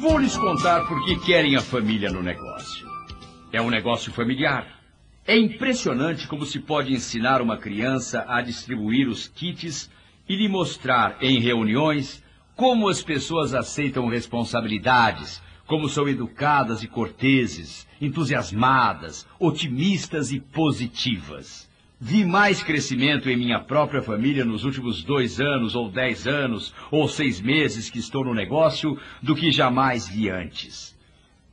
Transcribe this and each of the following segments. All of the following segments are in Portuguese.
Vou lhes contar por que querem a família no negócio. É um negócio familiar. É impressionante como se pode ensinar uma criança a distribuir os kits e lhe mostrar em reuniões como as pessoas aceitam responsabilidades, como são educadas e corteses, entusiasmadas, otimistas e positivas. Vi mais crescimento em minha própria família nos últimos dois anos, ou dez anos, ou seis meses que estou no negócio, do que jamais vi antes.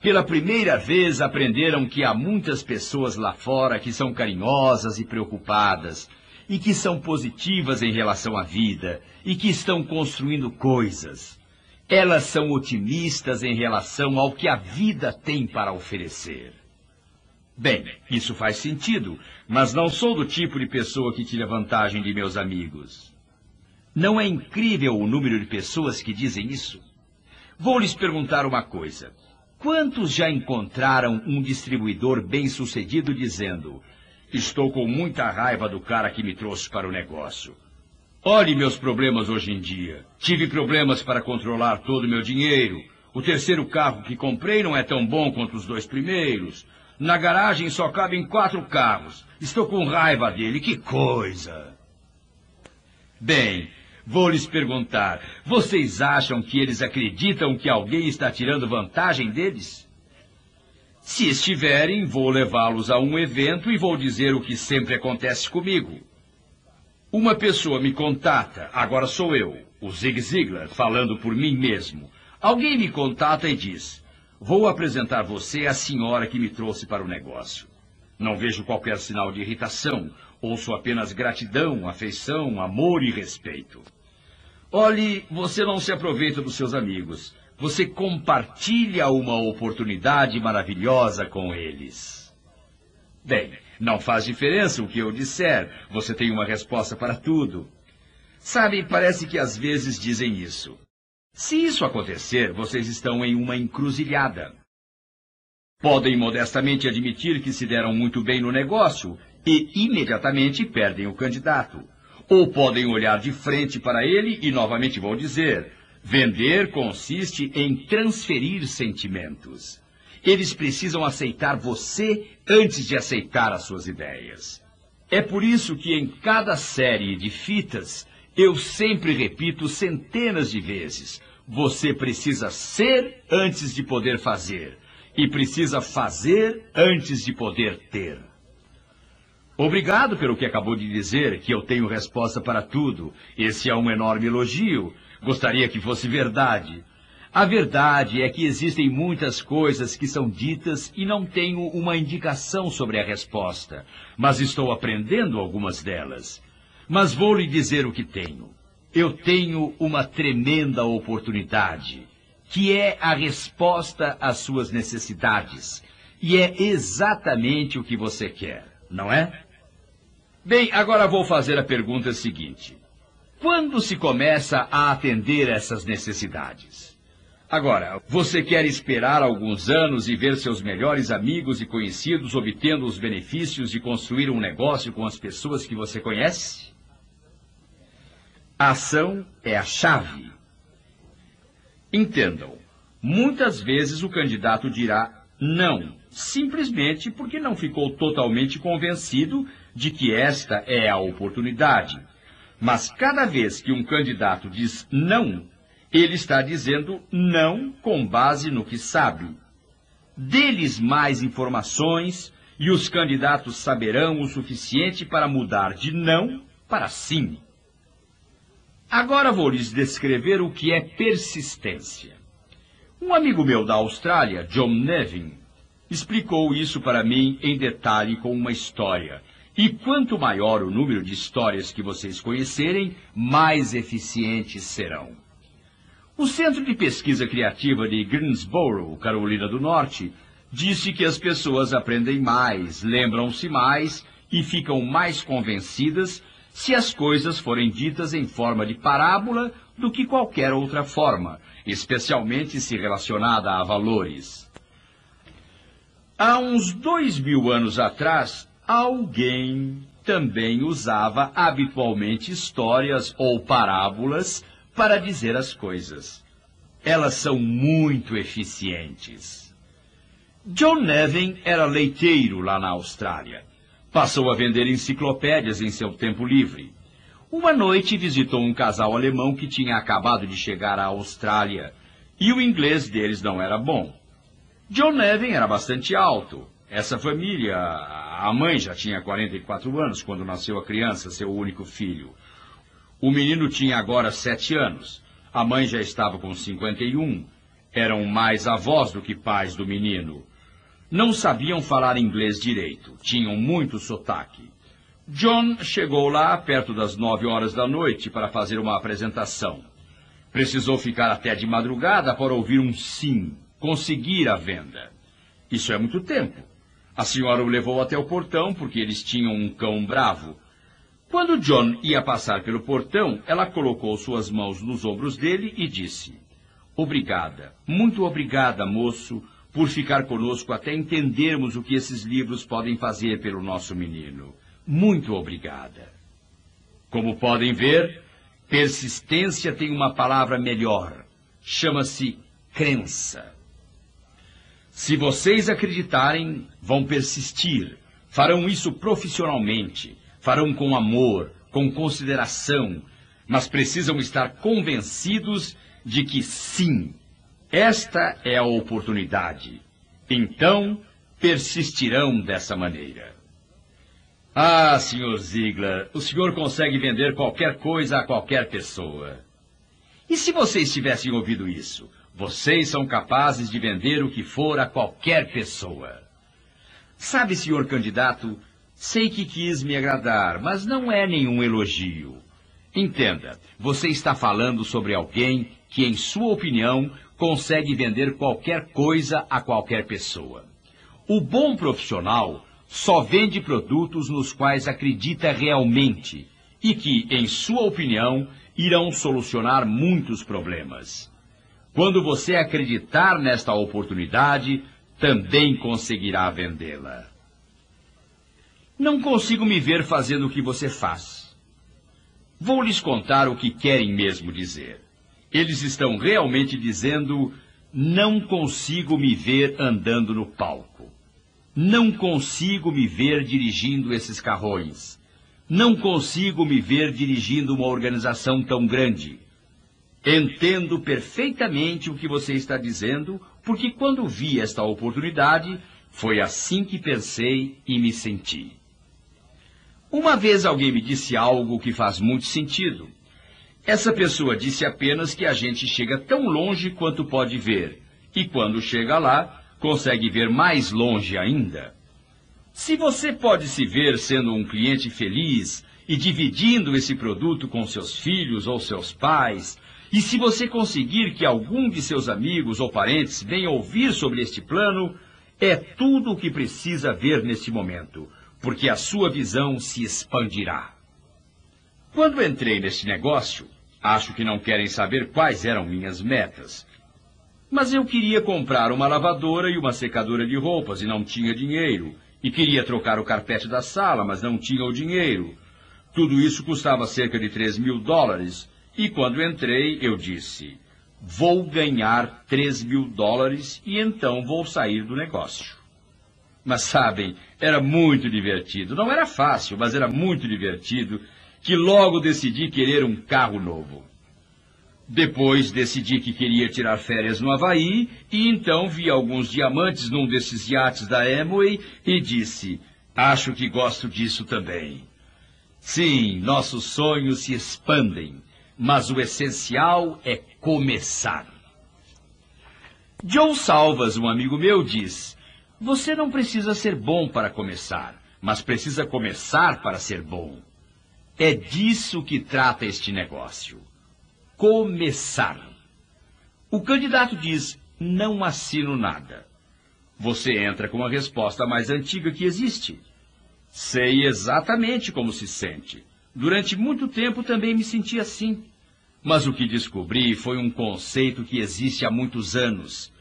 Pela primeira vez aprenderam que há muitas pessoas lá fora que são carinhosas e preocupadas, e que são positivas em relação à vida, e que estão construindo coisas. Elas são otimistas em relação ao que a vida tem para oferecer. Bem, isso faz sentido, mas não sou do tipo de pessoa que tira vantagem de meus amigos. Não é incrível o número de pessoas que dizem isso? Vou lhes perguntar uma coisa. Quantos já encontraram um distribuidor bem-sucedido dizendo: Estou com muita raiva do cara que me trouxe para o negócio. Olhe meus problemas hoje em dia. Tive problemas para controlar todo o meu dinheiro. O terceiro carro que comprei não é tão bom quanto os dois primeiros. Na garagem só cabem quatro carros. Estou com raiva dele. Que coisa! Bem, vou lhes perguntar: vocês acham que eles acreditam que alguém está tirando vantagem deles? Se estiverem, vou levá-los a um evento e vou dizer o que sempre acontece comigo. Uma pessoa me contata, agora sou eu, o Zig Ziglar, falando por mim mesmo. Alguém me contata e diz: Vou apresentar você à senhora que me trouxe para o negócio. Não vejo qualquer sinal de irritação. Ouço apenas gratidão, afeição, amor e respeito. Olhe, você não se aproveita dos seus amigos. Você compartilha uma oportunidade maravilhosa com eles. Bem, não faz diferença o que eu disser. Você tem uma resposta para tudo. Sabe, parece que às vezes dizem isso. Se isso acontecer, vocês estão em uma encruzilhada. Podem modestamente admitir que se deram muito bem no negócio e imediatamente perdem o candidato. Ou podem olhar de frente para ele e novamente vão dizer: vender consiste em transferir sentimentos. Eles precisam aceitar você antes de aceitar as suas ideias. É por isso que em cada série de fitas eu sempre repito centenas de vezes: você precisa ser antes de poder fazer, e precisa fazer antes de poder ter. Obrigado pelo que acabou de dizer, que eu tenho resposta para tudo. Esse é um enorme elogio. Gostaria que fosse verdade. A verdade é que existem muitas coisas que são ditas e não tenho uma indicação sobre a resposta, mas estou aprendendo algumas delas. Mas vou lhe dizer o que tenho. Eu tenho uma tremenda oportunidade, que é a resposta às suas necessidades. E é exatamente o que você quer, não é? Bem, agora vou fazer a pergunta seguinte. Quando se começa a atender essas necessidades? Agora, você quer esperar alguns anos e ver seus melhores amigos e conhecidos obtendo os benefícios de construir um negócio com as pessoas que você conhece? A ação é a chave. Entendam, muitas vezes o candidato dirá não, simplesmente porque não ficou totalmente convencido de que esta é a oportunidade. Mas cada vez que um candidato diz não, ele está dizendo não com base no que sabe. Deles mais informações e os candidatos saberão o suficiente para mudar de não para sim. Agora vou lhes descrever o que é persistência. Um amigo meu da Austrália, John Nevin, explicou isso para mim em detalhe com uma história. E quanto maior o número de histórias que vocês conhecerem, mais eficientes serão. O Centro de Pesquisa Criativa de Greensboro, Carolina do Norte, disse que as pessoas aprendem mais, lembram-se mais e ficam mais convencidas se as coisas forem ditas em forma de parábola do que qualquer outra forma, especialmente se relacionada a valores. Há uns dois mil anos atrás, alguém também usava habitualmente histórias ou parábolas para dizer as coisas. Elas são muito eficientes. John Nevin era leiteiro lá na Austrália. Passou a vender enciclopédias em seu tempo livre. Uma noite visitou um casal alemão que tinha acabado de chegar à Austrália e o inglês deles não era bom. John Nevin era bastante alto. Essa família, a mãe já tinha 44 anos quando nasceu a criança, seu único filho. O menino tinha agora sete anos. A mãe já estava com 51. Eram mais avós do que pais do menino. Não sabiam falar inglês direito. Tinham muito sotaque. John chegou lá perto das nove horas da noite para fazer uma apresentação. Precisou ficar até de madrugada para ouvir um sim, conseguir a venda. Isso é muito tempo. A senhora o levou até o portão porque eles tinham um cão bravo. Quando John ia passar pelo portão, ela colocou suas mãos nos ombros dele e disse: Obrigada, muito obrigada, moço, por ficar conosco até entendermos o que esses livros podem fazer pelo nosso menino. Muito obrigada. Como podem ver, persistência tem uma palavra melhor. Chama-se crença. Se vocês acreditarem, vão persistir. Farão isso profissionalmente. Farão com amor, com consideração. Mas precisam estar convencidos de que sim, esta é a oportunidade. Então, persistirão dessa maneira. Ah, Sr. Ziegler, o senhor consegue vender qualquer coisa a qualquer pessoa. E se vocês tivessem ouvido isso? Vocês são capazes de vender o que for a qualquer pessoa. Sabe, senhor candidato, sei que quis me agradar, mas não é nenhum elogio. Entenda, você está falando sobre alguém que, em sua opinião, consegue vender qualquer coisa a qualquer pessoa. O bom profissional só vende produtos nos quais acredita realmente e que, em sua opinião, irão solucionar muitos problemas. Quando você acreditar nesta oportunidade, também conseguirá vendê-la. Não consigo me ver fazendo o que você faz. Vou lhes contar o que querem mesmo dizer. Eles estão realmente dizendo: não consigo me ver andando no palco. Não consigo me ver dirigindo esses carrões. Não consigo me ver dirigindo uma organização tão grande. Entendo perfeitamente o que você está dizendo, porque quando vi esta oportunidade, foi assim que pensei e me senti. Uma vez alguém me disse algo que faz muito sentido. Essa pessoa disse apenas que a gente chega tão longe quanto pode ver, e quando chega lá, consegue ver mais longe ainda. Se você pode se ver sendo um cliente feliz e dividindo esse produto com seus filhos ou seus pais, e se você conseguir que algum de seus amigos ou parentes venha ouvir sobre este plano, é tudo o que precisa ver neste momento, porque a sua visão se expandirá. Quando entrei neste negócio, acho que não querem saber quais eram minhas metas. Mas eu queria comprar uma lavadora e uma secadora de roupas e não tinha dinheiro. E queria trocar o carpete da sala, mas não tinha o dinheiro. Tudo isso custava cerca de 3 mil dólares. E quando entrei, eu disse: Vou ganhar 3 mil dólares e então vou sair do negócio. Mas sabem, era muito divertido. Não era fácil, mas era muito divertido que logo decidi querer um carro novo. Depois decidi que queria tirar férias no Havaí e então vi alguns diamantes num desses iates da Amway e disse: Acho que gosto disso também. Sim, nossos sonhos se expandem, mas o essencial é começar. John Salvas, um amigo meu, diz: Você não precisa ser bom para começar, mas precisa começar para ser bom. É disso que trata este negócio começar. O candidato diz: não assino nada. Você entra com a resposta mais antiga que existe. Sei exatamente como se sente. Durante muito tempo também me senti assim. Mas o que descobri foi um conceito que existe há muitos anos.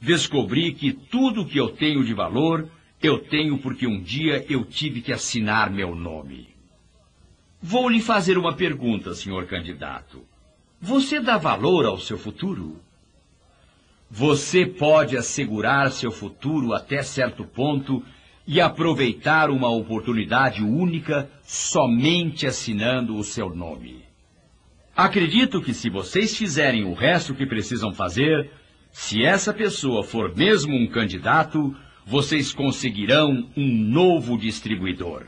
Descobri que tudo que eu tenho de valor, eu tenho porque um dia eu tive que assinar meu nome. Vou lhe fazer uma pergunta, senhor candidato. Você dá valor ao seu futuro? Você pode assegurar seu futuro até certo ponto e aproveitar uma oportunidade única somente assinando o seu nome. Acredito que se vocês fizerem o resto que precisam fazer, se essa pessoa for mesmo um candidato, vocês conseguirão um novo distribuidor.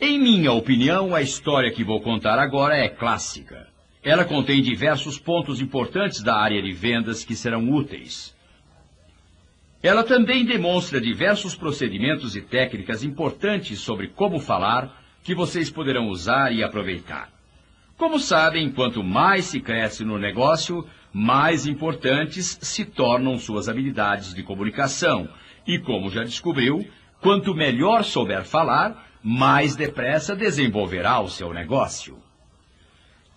Em minha opinião, a história que vou contar agora é clássica. Ela contém diversos pontos importantes da área de vendas que serão úteis. Ela também demonstra diversos procedimentos e técnicas importantes sobre como falar que vocês poderão usar e aproveitar. Como sabem, quanto mais se cresce no negócio, mais importantes se tornam suas habilidades de comunicação. E como já descobriu, quanto melhor souber falar, mais depressa desenvolverá o seu negócio.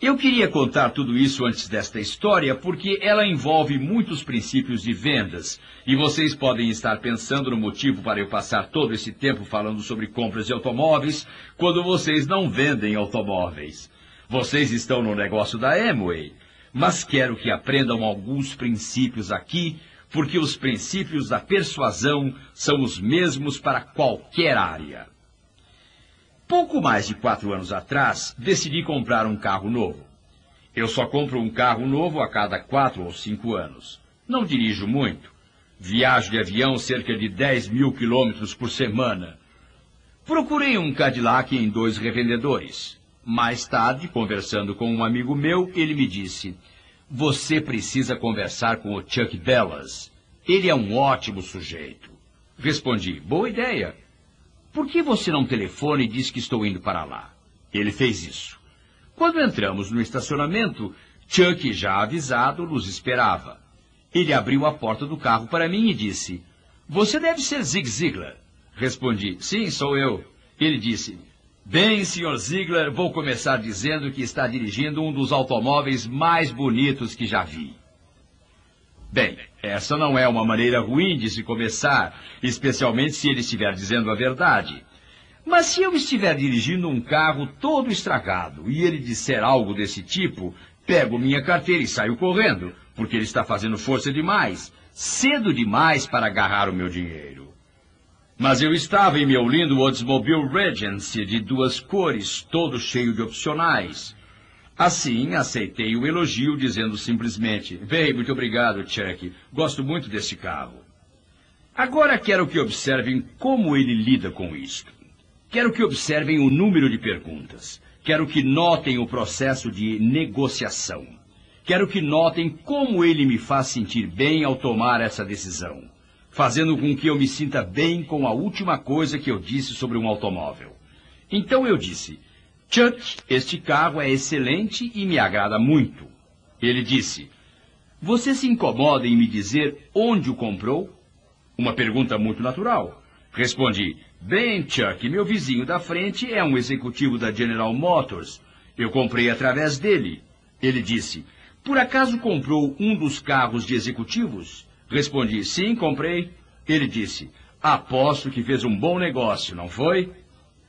Eu queria contar tudo isso antes desta história porque ela envolve muitos princípios de vendas e vocês podem estar pensando no motivo para eu passar todo esse tempo falando sobre compras de automóveis quando vocês não vendem automóveis. Vocês estão no negócio da Amway, mas quero que aprendam alguns princípios aqui porque os princípios da persuasão são os mesmos para qualquer área. Pouco mais de quatro anos atrás, decidi comprar um carro novo. Eu só compro um carro novo a cada quatro ou cinco anos. Não dirijo muito. Viajo de avião cerca de 10 mil quilômetros por semana. Procurei um Cadillac em dois revendedores. Mais tarde, conversando com um amigo meu, ele me disse: Você precisa conversar com o Chuck Bellas. Ele é um ótimo sujeito. Respondi: Boa ideia. Por que você não telefona e diz que estou indo para lá? Ele fez isso. Quando entramos no estacionamento, Chuck, já avisado, nos esperava. Ele abriu a porta do carro para mim e disse: Você deve ser Zig Ziglar. Respondi: Sim, sou eu. Ele disse: Bem, Sr. Ziegler, vou começar dizendo que está dirigindo um dos automóveis mais bonitos que já vi. Bem, essa não é uma maneira ruim de se começar, especialmente se ele estiver dizendo a verdade. Mas se eu estiver dirigindo um carro todo estragado e ele disser algo desse tipo, pego minha carteira e saio correndo, porque ele está fazendo força demais, cedo demais para agarrar o meu dinheiro. Mas eu estava em meu lindo Oldsmobile Regency de duas cores, todo cheio de opcionais. Assim, aceitei o elogio, dizendo simplesmente: Bem, muito obrigado, Chuck. Gosto muito desse carro. Agora quero que observem como ele lida com isto. Quero que observem o número de perguntas. Quero que notem o processo de negociação. Quero que notem como ele me faz sentir bem ao tomar essa decisão, fazendo com que eu me sinta bem com a última coisa que eu disse sobre um automóvel. Então eu disse: Chuck, este carro é excelente e me agrada muito. Ele disse: Você se incomoda em me dizer onde o comprou? Uma pergunta muito natural. Respondi: Bem, Chuck, meu vizinho da frente é um executivo da General Motors. Eu comprei através dele. Ele disse: Por acaso comprou um dos carros de executivos? Respondi: Sim, comprei. Ele disse: Aposto que fez um bom negócio, não foi?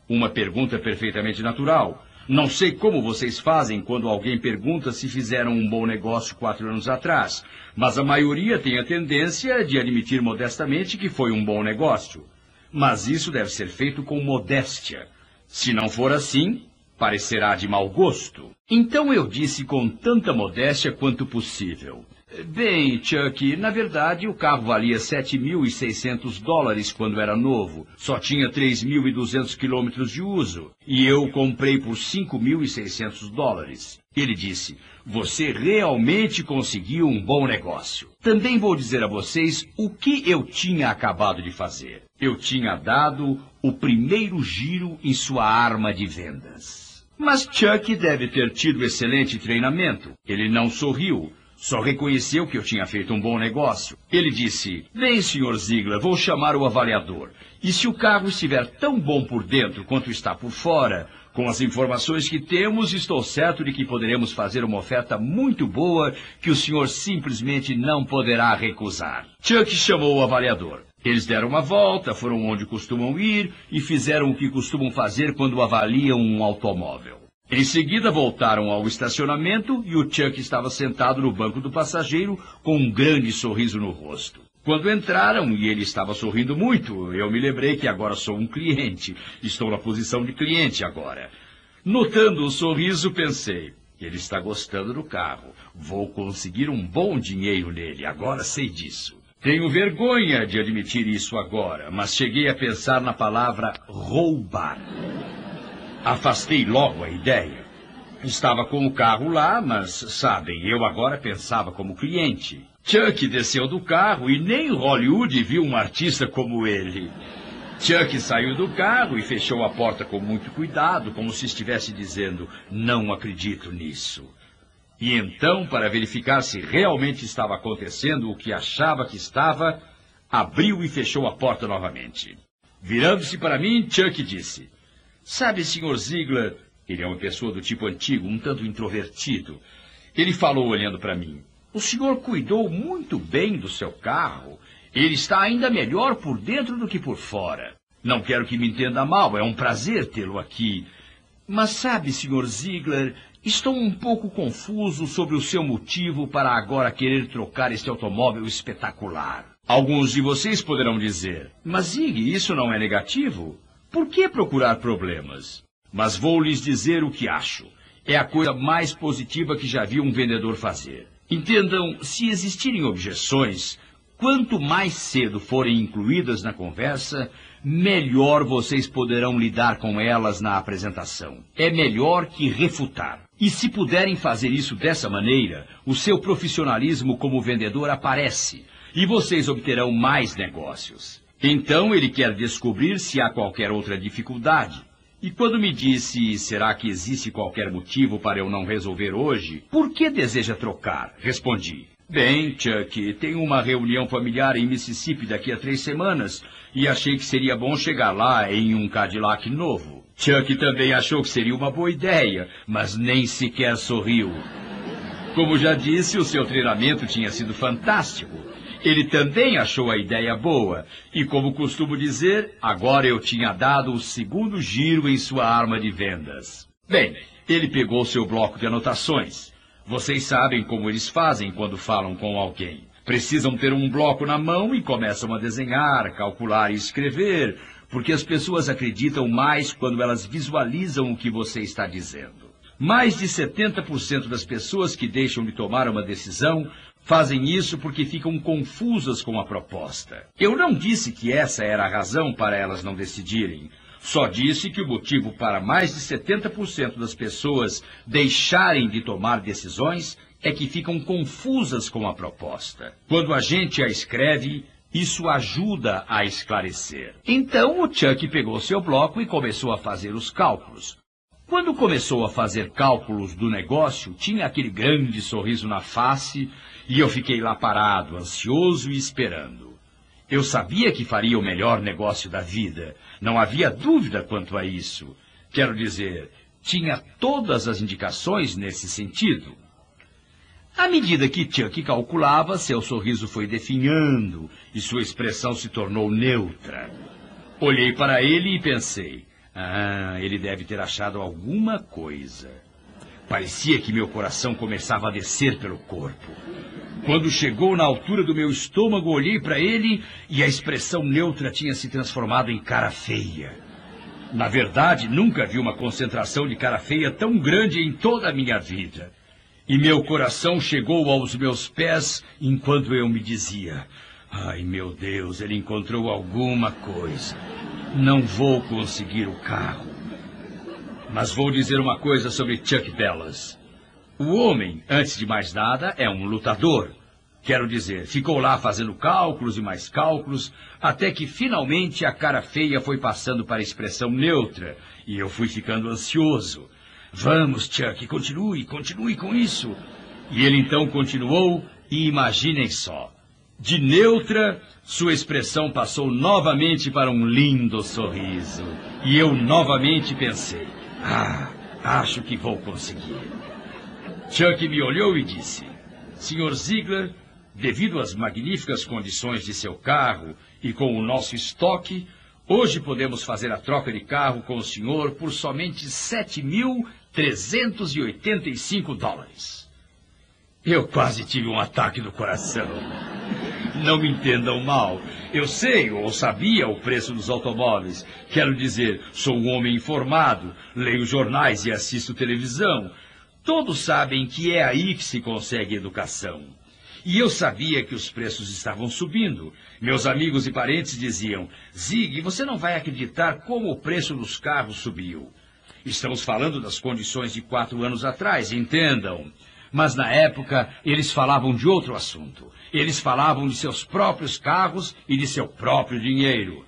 Uma pergunta perfeitamente natural. Não sei como vocês fazem quando alguém pergunta se fizeram um bom negócio quatro anos atrás, mas a maioria tem a tendência de admitir modestamente que foi um bom negócio. Mas isso deve ser feito com modéstia. Se não for assim, parecerá de mau gosto. Então eu disse com tanta modéstia quanto possível. Bem, Chuck, na verdade o carro valia 7.600 dólares quando era novo. Só tinha 3.200 quilômetros de uso. E eu comprei por 5.600 dólares. Ele disse, você realmente conseguiu um bom negócio. Também vou dizer a vocês o que eu tinha acabado de fazer. Eu tinha dado o primeiro giro em sua arma de vendas. Mas Chuck deve ter tido excelente treinamento. Ele não sorriu. Só reconheceu que eu tinha feito um bom negócio. Ele disse: Bem, Sr. Ziegler, vou chamar o avaliador. E se o carro estiver tão bom por dentro quanto está por fora, com as informações que temos, estou certo de que poderemos fazer uma oferta muito boa que o senhor simplesmente não poderá recusar. Chuck chamou o avaliador. Eles deram uma volta, foram onde costumam ir e fizeram o que costumam fazer quando avaliam um automóvel. Em seguida voltaram ao estacionamento e o Chuck estava sentado no banco do passageiro com um grande sorriso no rosto. Quando entraram e ele estava sorrindo muito, eu me lembrei que agora sou um cliente. Estou na posição de cliente agora. Notando o sorriso, pensei: ele está gostando do carro. Vou conseguir um bom dinheiro nele, agora sei disso. Tenho vergonha de admitir isso agora, mas cheguei a pensar na palavra roubar. Afastei logo a ideia. Estava com o carro lá, mas, sabem, eu agora pensava como cliente. Chuck desceu do carro e nem Hollywood viu um artista como ele. Chuck saiu do carro e fechou a porta com muito cuidado, como se estivesse dizendo: Não acredito nisso. E então, para verificar se realmente estava acontecendo o que achava que estava, abriu e fechou a porta novamente. Virando-se para mim, Chuck disse: Sabe, Sr. Ziegler, ele é uma pessoa do tipo antigo, um tanto introvertido. Ele falou olhando para mim: O senhor cuidou muito bem do seu carro ele está ainda melhor por dentro do que por fora. Não quero que me entenda mal, é um prazer tê-lo aqui. Mas sabe, Sr. Ziegler, estou um pouco confuso sobre o seu motivo para agora querer trocar este automóvel espetacular. Alguns de vocês poderão dizer, mas Zig, isso não é negativo? Por que procurar problemas? Mas vou lhes dizer o que acho. É a coisa mais positiva que já vi um vendedor fazer. Entendam, se existirem objeções, Quanto mais cedo forem incluídas na conversa, melhor vocês poderão lidar com elas na apresentação. É melhor que refutar. E se puderem fazer isso dessa maneira, o seu profissionalismo como vendedor aparece e vocês obterão mais negócios. Então ele quer descobrir se há qualquer outra dificuldade. E quando me disse, será que existe qualquer motivo para eu não resolver hoje? Por que deseja trocar? Respondi, Bem, Chuck, tenho uma reunião familiar em Mississippi daqui a três semanas e achei que seria bom chegar lá em um Cadillac novo. Chuck também achou que seria uma boa ideia, mas nem sequer sorriu. Como já disse, o seu treinamento tinha sido fantástico. Ele também achou a ideia boa, e como costumo dizer, agora eu tinha dado o segundo giro em sua arma de vendas. Bem, ele pegou seu bloco de anotações. Vocês sabem como eles fazem quando falam com alguém. Precisam ter um bloco na mão e começam a desenhar, calcular e escrever, porque as pessoas acreditam mais quando elas visualizam o que você está dizendo. Mais de 70% das pessoas que deixam de tomar uma decisão fazem isso porque ficam confusas com a proposta. Eu não disse que essa era a razão para elas não decidirem. Só disse que o motivo para mais de 70% das pessoas deixarem de tomar decisões é que ficam confusas com a proposta. Quando a gente a escreve, isso ajuda a esclarecer. Então o Chuck pegou seu bloco e começou a fazer os cálculos. Quando começou a fazer cálculos do negócio, tinha aquele grande sorriso na face e eu fiquei lá parado, ansioso e esperando. Eu sabia que faria o melhor negócio da vida. Não havia dúvida quanto a isso. Quero dizer, tinha todas as indicações nesse sentido. À medida que Chuck calculava, seu sorriso foi definhando e sua expressão se tornou neutra. Olhei para ele e pensei: ah, ele deve ter achado alguma coisa. Parecia que meu coração começava a descer pelo corpo. Quando chegou na altura do meu estômago, olhei para ele e a expressão neutra tinha se transformado em cara feia. Na verdade, nunca vi uma concentração de cara feia tão grande em toda a minha vida. E meu coração chegou aos meus pés enquanto eu me dizia: Ai, meu Deus, ele encontrou alguma coisa. Não vou conseguir o carro. Mas vou dizer uma coisa sobre Chuck Bellas. O homem, antes de mais nada, é um lutador. Quero dizer, ficou lá fazendo cálculos e mais cálculos, até que finalmente a cara feia foi passando para a expressão neutra, e eu fui ficando ansioso. Vamos, Chuck, continue, continue com isso. E ele então continuou, e imaginem só. De neutra, sua expressão passou novamente para um lindo sorriso. E eu novamente pensei: ah, acho que vou conseguir. Chuck me olhou e disse: Sr. Ziegler, devido às magníficas condições de seu carro e com o nosso estoque, Hoje podemos fazer a troca de carro com o senhor por somente 7.385 dólares. Eu quase tive um ataque do coração. Não me entendam mal. Eu sei ou sabia o preço dos automóveis. Quero dizer, sou um homem informado, leio jornais e assisto televisão. Todos sabem que é aí que se consegue educação. E eu sabia que os preços estavam subindo. Meus amigos e parentes diziam: Zig, você não vai acreditar como o preço dos carros subiu. Estamos falando das condições de quatro anos atrás, entendam. Mas na época eles falavam de outro assunto. Eles falavam de seus próprios carros e de seu próprio dinheiro.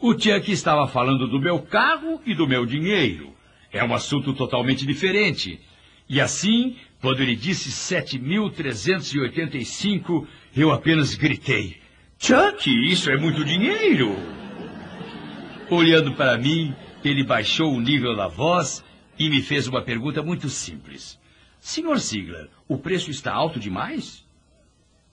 O Chuck estava falando do meu carro e do meu dinheiro. É um assunto totalmente diferente. E assim, quando ele disse 7.385, eu apenas gritei: Chuck, isso é muito dinheiro! Olhando para mim, ele baixou o nível da voz e me fez uma pergunta muito simples. Senhor Ziegler, o preço está alto demais?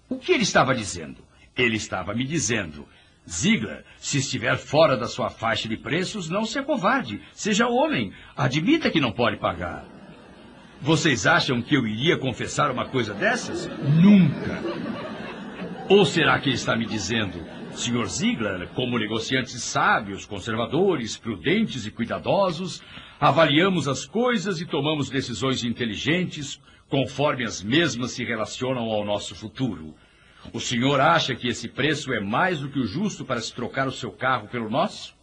O que ele estava dizendo? Ele estava me dizendo, Ziegler, se estiver fora da sua faixa de preços, não se acovarde. Seja homem. Admita que não pode pagar. Vocês acham que eu iria confessar uma coisa dessas? Nunca. Ou será que ele está me dizendo, Sr. Ziegler, como negociantes sábios, conservadores, prudentes e cuidadosos, avaliamos as coisas e tomamos decisões inteligentes conforme as mesmas se relacionam ao nosso futuro. O senhor acha que esse preço é mais do que o justo para se trocar o seu carro pelo nosso?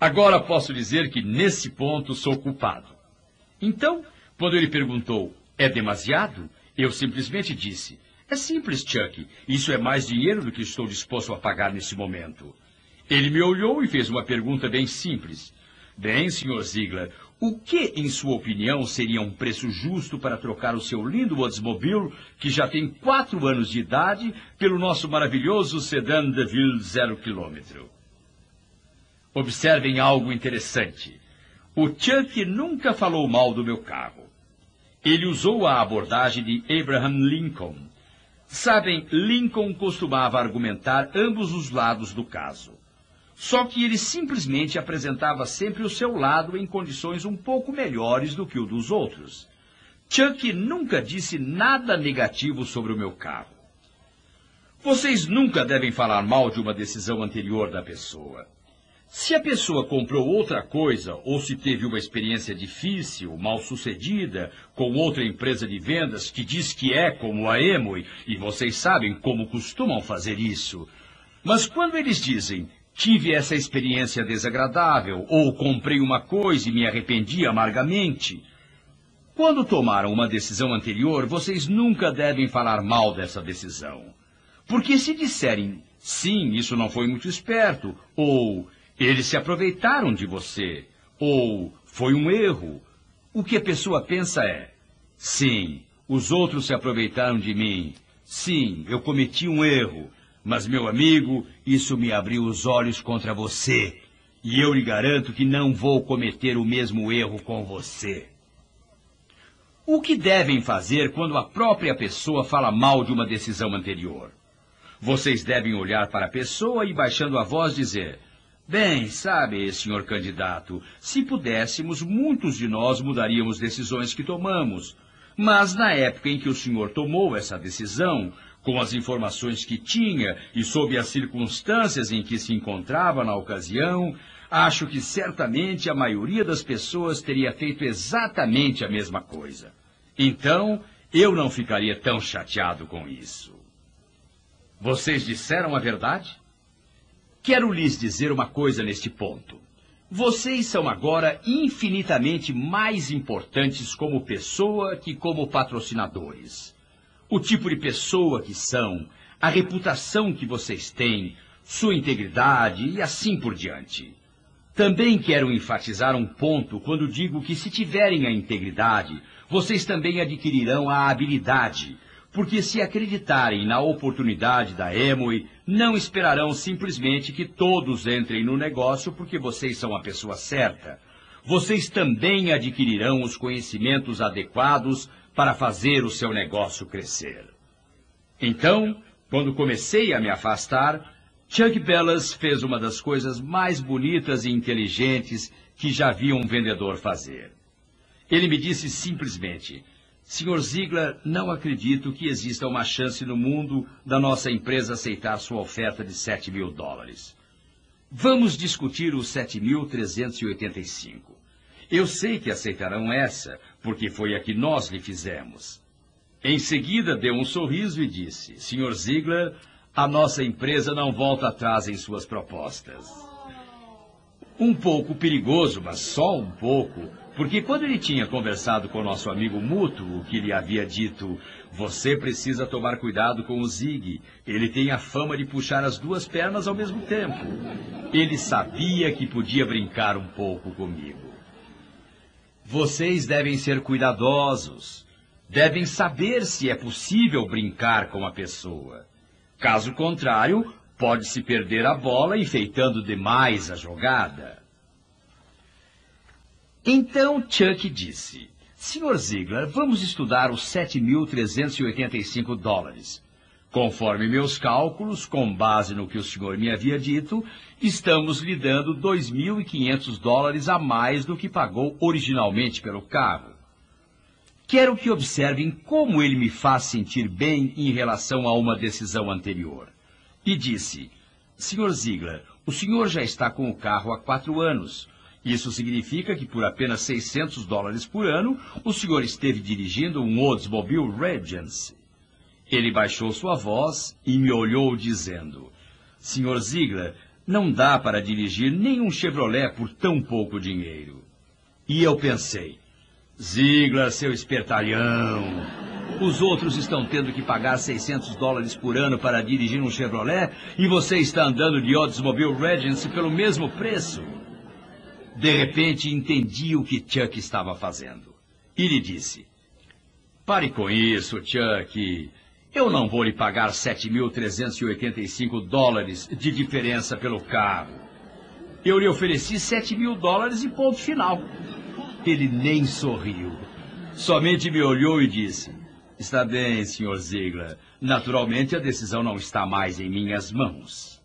Agora posso dizer que nesse ponto sou culpado. Então, quando ele perguntou, é demasiado? Eu simplesmente disse, é simples, Chuck. Isso é mais dinheiro do que estou disposto a pagar nesse momento. Ele me olhou e fez uma pergunta bem simples. Bem, Sr. Ziegler, o que, em sua opinião, seria um preço justo para trocar o seu lindo Oldsmobile, que já tem quatro anos de idade, pelo nosso maravilhoso sedã DeVille zero quilômetro? Observem algo interessante. O Chuck nunca falou mal do meu carro. Ele usou a abordagem de Abraham Lincoln. Sabem, Lincoln costumava argumentar ambos os lados do caso. Só que ele simplesmente apresentava sempre o seu lado em condições um pouco melhores do que o dos outros. Chuck nunca disse nada negativo sobre o meu carro. Vocês nunca devem falar mal de uma decisão anterior da pessoa. Se a pessoa comprou outra coisa ou se teve uma experiência difícil, mal sucedida, com outra empresa de vendas que diz que é como a Emoi, e vocês sabem como costumam fazer isso. Mas quando eles dizem, tive essa experiência desagradável, ou comprei uma coisa e me arrependi amargamente. Quando tomaram uma decisão anterior, vocês nunca devem falar mal dessa decisão. Porque se disserem, sim, isso não foi muito esperto, ou eles se aproveitaram de você, ou foi um erro, o que a pessoa pensa é, sim, os outros se aproveitaram de mim, sim, eu cometi um erro, mas, meu amigo, isso me abriu os olhos contra você. E eu lhe garanto que não vou cometer o mesmo erro com você. O que devem fazer quando a própria pessoa fala mal de uma decisão anterior? Vocês devem olhar para a pessoa e, baixando a voz, dizer: Bem, sabe, senhor candidato, se pudéssemos, muitos de nós mudaríamos decisões que tomamos. Mas na época em que o senhor tomou essa decisão, com as informações que tinha e sob as circunstâncias em que se encontrava na ocasião, acho que certamente a maioria das pessoas teria feito exatamente a mesma coisa. Então, eu não ficaria tão chateado com isso. Vocês disseram a verdade? Quero lhes dizer uma coisa neste ponto. Vocês são agora infinitamente mais importantes como pessoa que como patrocinadores o tipo de pessoa que são, a reputação que vocês têm, sua integridade e assim por diante. Também quero enfatizar um ponto quando digo que se tiverem a integridade, vocês também adquirirão a habilidade, porque se acreditarem na oportunidade da Emoi, não esperarão simplesmente que todos entrem no negócio porque vocês são a pessoa certa. Vocês também adquirirão os conhecimentos adequados para fazer o seu negócio crescer. Então, quando comecei a me afastar, Chuck Bellas fez uma das coisas mais bonitas e inteligentes que já vi um vendedor fazer. Ele me disse simplesmente, Sr. Ziegler, não acredito que exista uma chance no mundo da nossa empresa aceitar sua oferta de 7 mil dólares. Vamos discutir os 7.385. Eu sei que aceitarão essa, porque foi a que nós lhe fizemos. Em seguida, deu um sorriso e disse, Sr. Ziegler, a nossa empresa não volta atrás em suas propostas. Um pouco perigoso, mas só um pouco, porque quando ele tinha conversado com nosso amigo mútuo, que lhe havia dito, você precisa tomar cuidado com o Zig, ele tem a fama de puxar as duas pernas ao mesmo tempo. Ele sabia que podia brincar um pouco comigo. Vocês devem ser cuidadosos. Devem saber se é possível brincar com a pessoa. Caso contrário, pode-se perder a bola enfeitando demais a jogada. Então Chuck disse, Sr. Ziegler, vamos estudar os 7.385 dólares. Conforme meus cálculos, com base no que o senhor me havia dito, estamos lhe dando 2.500 dólares a mais do que pagou originalmente pelo carro. Quero que observem como ele me faz sentir bem em relação a uma decisão anterior. E disse, Sr. Ziegler, o senhor já está com o carro há quatro anos. Isso significa que por apenas 600 dólares por ano, o senhor esteve dirigindo um Oldsmobile Regency. Ele baixou sua voz e me olhou dizendo, Sr. Ziegler, não dá para dirigir nenhum Chevrolet por tão pouco dinheiro. E eu pensei, Ziegler, seu espertalhão, os outros estão tendo que pagar 600 dólares por ano para dirigir um Chevrolet e você está andando de Oldsmobile Regency pelo mesmo preço. De repente entendi o que Chuck estava fazendo. E lhe disse, pare com isso, Chuck. Eu não vou lhe pagar 7.385 dólares de diferença pelo carro. Eu lhe ofereci 7 mil dólares e ponto final. Ele nem sorriu. Somente me olhou e disse, está bem, Sr. Ziegler. Naturalmente a decisão não está mais em minhas mãos.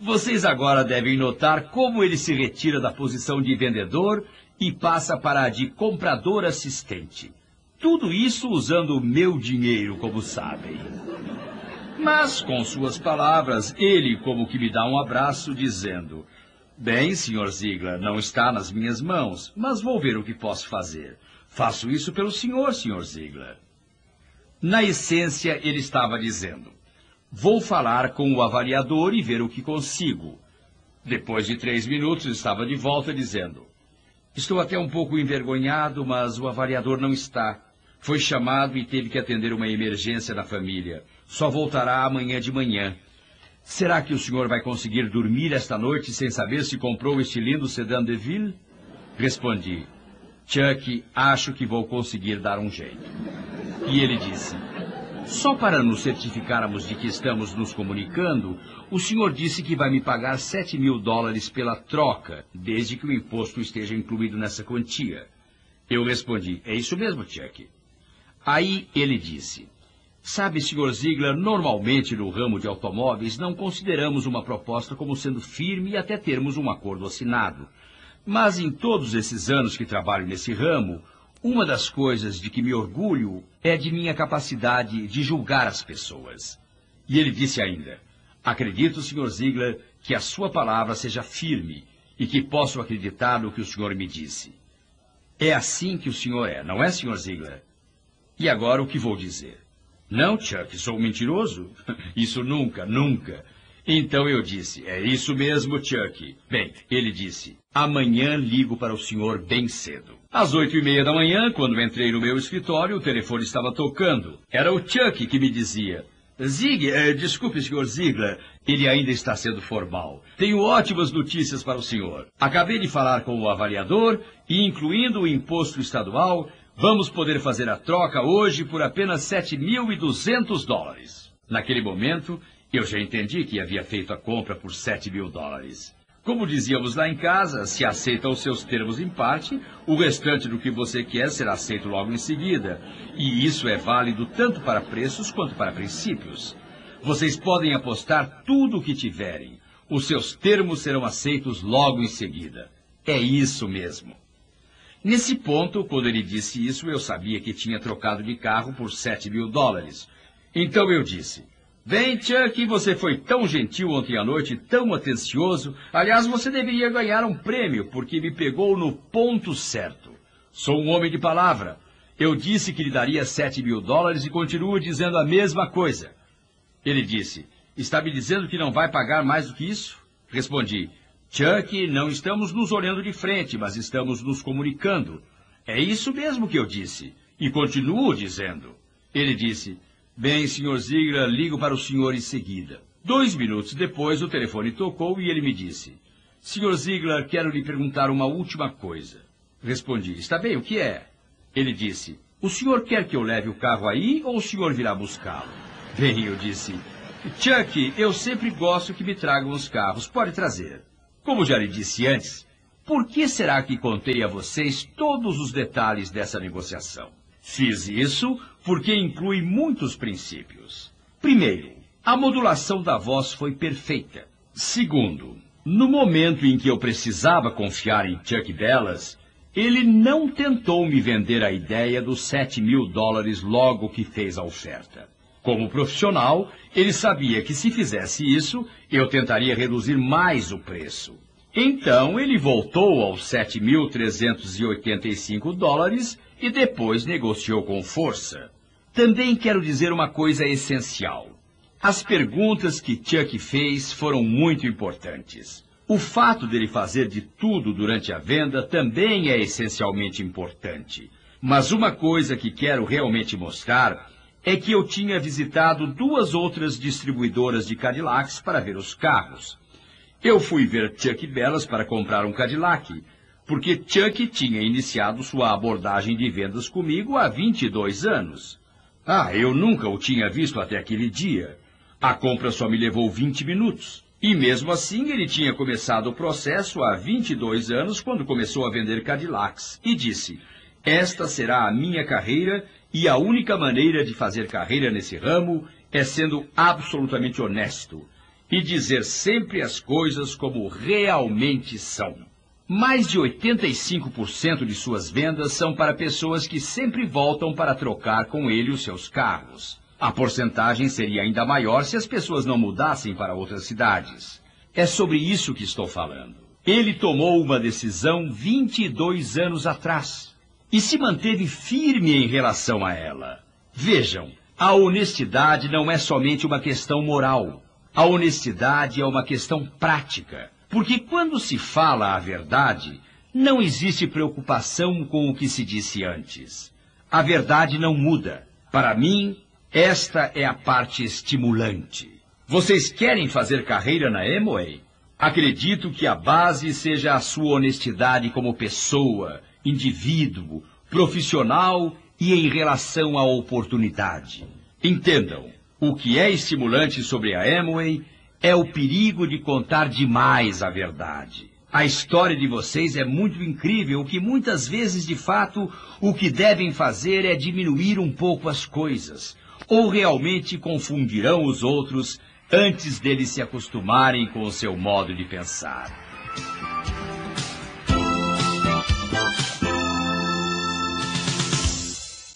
Vocês agora devem notar como ele se retira da posição de vendedor e passa para a de comprador assistente. Tudo isso usando o meu dinheiro, como sabem. Mas, com suas palavras, ele como que me dá um abraço, dizendo, Bem, Sr. Ziegler, não está nas minhas mãos, mas vou ver o que posso fazer. Faço isso pelo senhor, Sr. Ziegler. Na essência, ele estava dizendo, Vou falar com o avaliador e ver o que consigo. Depois de três minutos, estava de volta dizendo: Estou até um pouco envergonhado, mas o avaliador não está. Foi chamado e teve que atender uma emergência na família. Só voltará amanhã de manhã. Será que o senhor vai conseguir dormir esta noite sem saber se comprou este lindo sedã de ville? Respondi: Chuck, acho que vou conseguir dar um jeito. E ele disse: só para nos certificarmos de que estamos nos comunicando, o senhor disse que vai me pagar 7 mil dólares pela troca, desde que o imposto esteja incluído nessa quantia. Eu respondi, é isso mesmo, Chuck. Aí ele disse, sabe, senhor Ziegler, normalmente no ramo de automóveis não consideramos uma proposta como sendo firme até termos um acordo assinado. Mas em todos esses anos que trabalho nesse ramo, uma das coisas de que me orgulho é de minha capacidade de julgar as pessoas. E ele disse ainda: Acredito, Sr. Ziegler, que a sua palavra seja firme e que posso acreditar no que o senhor me disse. É assim que o senhor é, não é, Sr. Ziegler? E agora o que vou dizer? Não, Chuck, sou mentiroso? Isso nunca, nunca. Então eu disse, é isso mesmo, Chuck. Bem, ele disse, amanhã ligo para o senhor bem cedo. Às oito e meia da manhã, quando entrei no meu escritório, o telefone estava tocando. Era o Chuck que me dizia, Zig, eh, desculpe, senhor Ziegler, ele ainda está sendo formal. Tenho ótimas notícias para o senhor. Acabei de falar com o avaliador e, incluindo o imposto estadual, vamos poder fazer a troca hoje por apenas 7.200 dólares. Naquele momento, eu já entendi que havia feito a compra por 7 mil dólares. Como dizíamos lá em casa, se aceita os seus termos em parte, o restante do que você quer será aceito logo em seguida. E isso é válido tanto para preços quanto para princípios. Vocês podem apostar tudo o que tiverem. Os seus termos serão aceitos logo em seguida. É isso mesmo. Nesse ponto, quando ele disse isso, eu sabia que tinha trocado de carro por sete mil dólares. Então eu disse: Bem, Chuck, você foi tão gentil ontem à noite, tão atencioso. Aliás, você deveria ganhar um prêmio, porque me pegou no ponto certo. Sou um homem de palavra. Eu disse que lhe daria sete mil dólares e continuo dizendo a mesma coisa. Ele disse: Está me dizendo que não vai pagar mais do que isso? Respondi: Chuck, não estamos nos olhando de frente, mas estamos nos comunicando. É isso mesmo que eu disse. E continuo dizendo. Ele disse, bem, Sr. Ziegler, ligo para o senhor em seguida. Dois minutos depois, o telefone tocou e ele me disse, Sr. Ziegler, quero lhe perguntar uma última coisa. Respondi, está bem, o que é? Ele disse, o senhor quer que eu leve o carro aí ou o senhor virá buscá-lo? Bem, eu disse, Chuck, eu sempre gosto que me tragam os carros. Pode trazer. Como já lhe disse antes, por que será que contei a vocês todos os detalhes dessa negociação? Fiz isso porque inclui muitos princípios. Primeiro, a modulação da voz foi perfeita. Segundo, no momento em que eu precisava confiar em Chuck Bellas, ele não tentou me vender a ideia dos sete mil dólares logo que fez a oferta. Como profissional, ele sabia que se fizesse isso, eu tentaria reduzir mais o preço. Então ele voltou aos 7.385 dólares e depois negociou com força. Também quero dizer uma coisa essencial. As perguntas que Chuck fez foram muito importantes. O fato dele fazer de tudo durante a venda também é essencialmente importante. Mas uma coisa que quero realmente mostrar é que eu tinha visitado duas outras distribuidoras de Cadillacs para ver os carros. Eu fui ver Chuck Bellas para comprar um Cadillac, porque Chuck tinha iniciado sua abordagem de vendas comigo há 22 anos. Ah, eu nunca o tinha visto até aquele dia. A compra só me levou 20 minutos. E mesmo assim, ele tinha começado o processo há 22 anos, quando começou a vender Cadillacs, e disse: Esta será a minha carreira e a única maneira de fazer carreira nesse ramo é sendo absolutamente honesto e dizer sempre as coisas como realmente são. Mais de 85% de suas vendas são para pessoas que sempre voltam para trocar com ele os seus carros. A porcentagem seria ainda maior se as pessoas não mudassem para outras cidades. É sobre isso que estou falando. Ele tomou uma decisão 22 anos atrás e se manteve firme em relação a ela. Vejam, a honestidade não é somente uma questão moral. A honestidade é uma questão prática. Porque quando se fala a verdade, não existe preocupação com o que se disse antes. A verdade não muda. Para mim, esta é a parte estimulante. Vocês querem fazer carreira na Amway? Acredito que a base seja a sua honestidade como pessoa, indivíduo, profissional e em relação à oportunidade. Entendam, o que é estimulante sobre a Amway é o perigo de contar demais a verdade. A história de vocês é muito incrível, que muitas vezes, de fato, o que devem fazer é diminuir um pouco as coisas, ou realmente confundirão os outros antes deles se acostumarem com o seu modo de pensar.